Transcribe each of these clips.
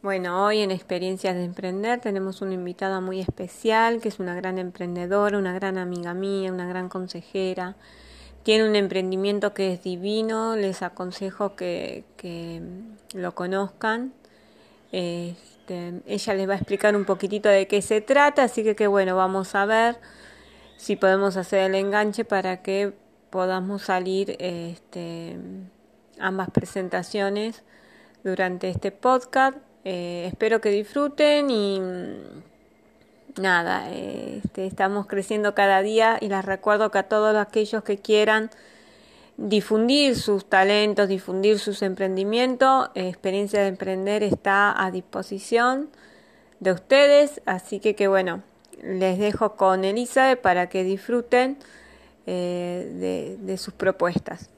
Bueno, hoy en Experiencias de Emprender tenemos una invitada muy especial, que es una gran emprendedora, una gran amiga mía, una gran consejera. Tiene un emprendimiento que es divino, les aconsejo que, que lo conozcan. Este, ella les va a explicar un poquitito de qué se trata, así que, que bueno, vamos a ver si podemos hacer el enganche para que podamos salir este, ambas presentaciones durante este podcast. Eh, espero que disfruten y mm, nada, este, estamos creciendo cada día y les recuerdo que a todos aquellos que quieran difundir sus talentos, difundir sus emprendimientos, experiencia de emprender está a disposición de ustedes, así que que bueno, les dejo con Elizabeth para que disfruten eh, de, de sus propuestas.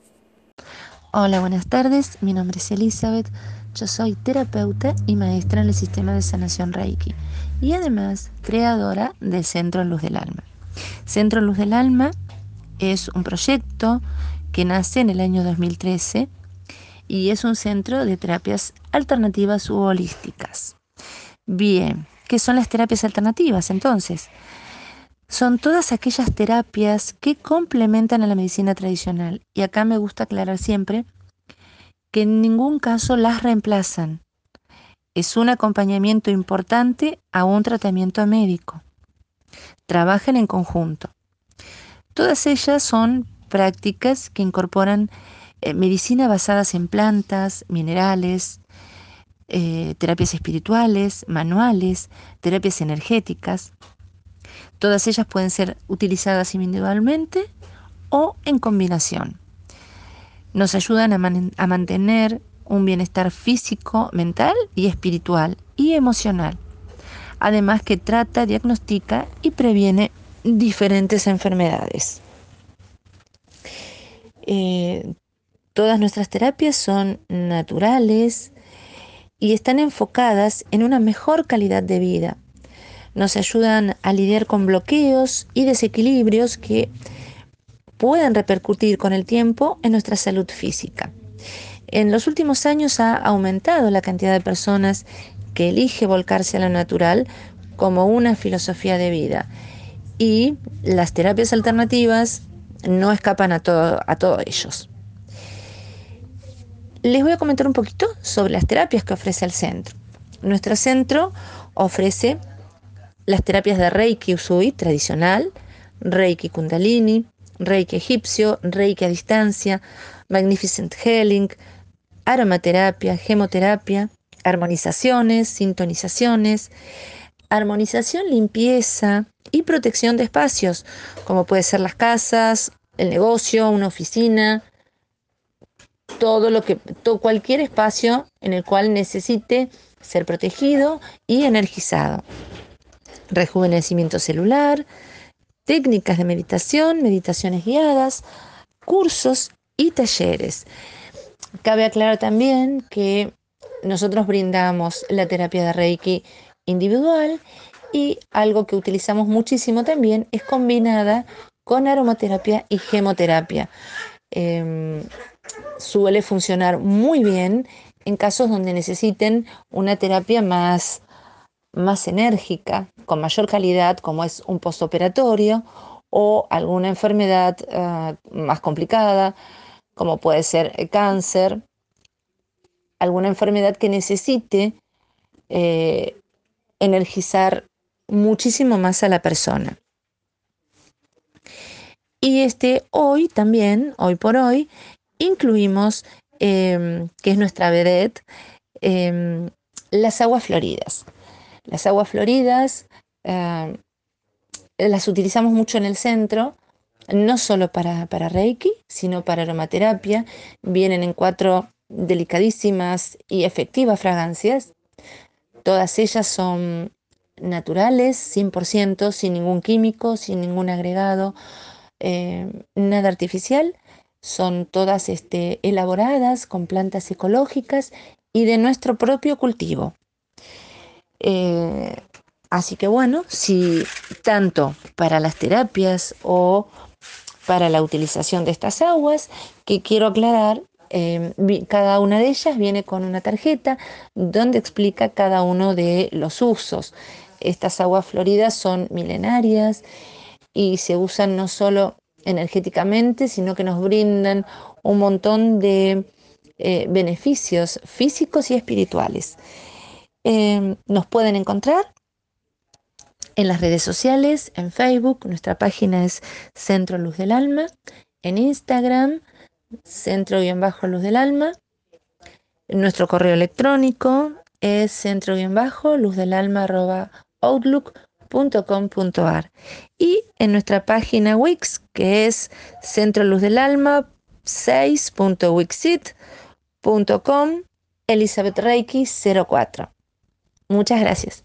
Hola, buenas tardes, mi nombre es Elizabeth, yo soy terapeuta y maestra en el sistema de sanación Reiki y además creadora del Centro Luz del Alma. Centro Luz del Alma es un proyecto que nace en el año 2013 y es un centro de terapias alternativas u holísticas. Bien, ¿qué son las terapias alternativas entonces? Son todas aquellas terapias que complementan a la medicina tradicional. Y acá me gusta aclarar siempre que en ningún caso las reemplazan. Es un acompañamiento importante a un tratamiento médico. Trabajan en conjunto. Todas ellas son prácticas que incorporan eh, medicina basadas en plantas, minerales, eh, terapias espirituales, manuales, terapias energéticas. Todas ellas pueden ser utilizadas individualmente o en combinación. Nos ayudan a, mantener un bienestar físico, mental y espiritual y emocional. Además que trata, diagnostica y previene diferentes enfermedades. Eh, todas nuestras terapias son naturales, y están enfocadas en una mejor calidad de vida. Nos ayudan a lidiar con bloqueos y desequilibrios que pueden repercutir con el tiempo en nuestra salud física. En los últimos años ha aumentado la cantidad de personas que elige volcarse a lo natural como una filosofía de vida y las terapias alternativas no escapan a, todo, a todos ellos. Les voy a comentar un poquito sobre las terapias que ofrece el centro. Nuestro centro ofrece las terapias de Reiki Usui tradicional, Reiki Kundalini, Reiki egipcio, Reiki a distancia, Magnificent Healing, aromaterapia, gemoterapia, armonizaciones, sintonizaciones, armonización, limpieza y protección de espacios, como puede ser las casas, el negocio, una oficina, todo lo que, cualquier espacio en el cual necesite ser protegido y energizado. Rejuvenecimiento celular, técnicas de meditación, meditaciones guiadas, cursos y talleres. Cabe aclarar también que nosotros brindamos la terapia de Reiki individual y algo que utilizamos muchísimo también es combinada con aromaterapia y gemoterapia. Em, suele funcionar muy bien en casos donde necesiten una terapia más, más enérgica, con mayor calidad, como es un postoperatorio o alguna enfermedad ah, más complicada, como puede ser el cáncer, alguna enfermedad que necesite eh, energizar muchísimo más a la persona. Y este hoy también, hoy por hoy, incluimos, em, que es nuestra vedette, em, las aguas floridas. Las aguas floridas em, las utilizamos mucho en el centro, no solo para, para Reiki, sino para aromaterapia. Vienen en cuatro delicadísimas y efectivas fragancias. Todas ellas son naturales, 100%, sin ningún químico, sin ningún agregado, nada artificial son todas este, elaboradas con plantas ecológicas y de nuestro propio cultivo. Eh, así que bueno, si tanto para las terapias o para la utilización de estas aguas, que quiero aclarar eh, cada una de ellas viene con una tarjeta donde explica cada uno de los usos. Estas aguas floridas son milenarias y se usan no solo energéticamente, sino que nos brindan un montón de eh, beneficios físicos y espirituales. Em, nos pueden encontrar en las redes sociales, en Facebook, nuestra página es Centro Luz del Alma, en Instagram, Centro-Luz del Alma, nuestro correo electrónico es centro-luz del alma outlook.com.ar y en nuestra página Wix que es Centro Luz del Alma 6.wixit.com Elizabeth Reiki 04. Muchas gracias.